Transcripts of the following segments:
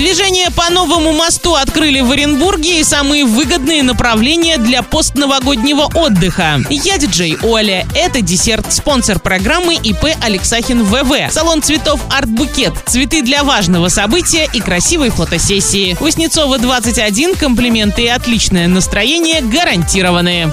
Движение по новому мосту открыли в Оренбурге и самые выгодные направления для постновогоднего отдыха. Я диджей Оля. Это десерт. Спонсор программы ИП Алексахин ВВ. Салон цветов Арт-букет. Цветы для важного события и красивой фотосессии. Воснецова 21. Комплименты и отличное настроение гарантированы.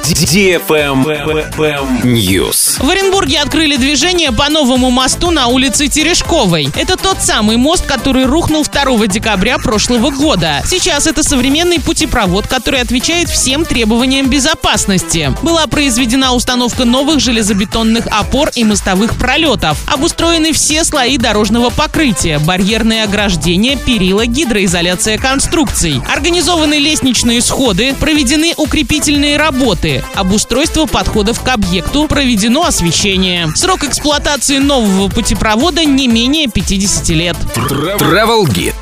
News. В Оренбурге открыли движение по новому мосту на улице Терешковой. Это тот самый мост, который рухнул 2 декабря прошлого года. Сейчас это современный путепровод, который отвечает всем требованиям безопасности. Была произведена установка новых железобетонных опор и мостовых пролетов. Обустроены все слои дорожного покрытия, барьерные ограждения, перила, гидроизоляция конструкций. Организованы лестничные сходы, проведены укрепительные работы, обустройство подходов к объекту, проведено освещение. Срок эксплуатации нового путепровода не менее 50 лет. Travel Guide.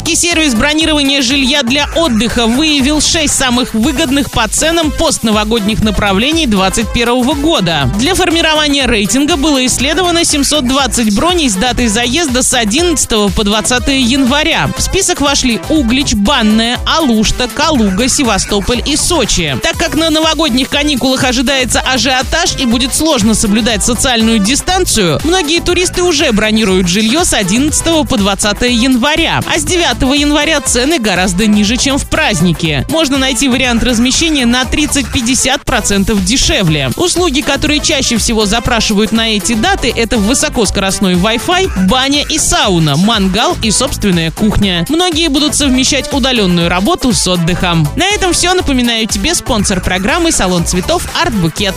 Российский сервис бронирования жилья для отдыха выявил 6 самых выгодных по ценам постновогодних направлений 2021 года. Для формирования рейтинга было исследовано 720 броней с датой заезда с 11 по 20 января. В список вошли Углич, Банная, Алушта, Калуга, Севастополь и Сочи. Так как на новогодних каникулах ожидается ажиотаж и будет сложно соблюдать социальную дистанцию, многие туристы уже бронируют жилье с 11 по 20 января. А с 9 января цены гораздо ниже, чем в празднике. Можно найти вариант размещения на 30-50% дешевле. Услуги, которые чаще всего запрашивают на эти даты, это высокоскоростной Wi-Fi, баня и сауна, мангал и собственная кухня. Многие будут совмещать удаленную работу с отдыхом. На этом все. Напоминаю тебе спонсор программы салон цветов Арт Букет.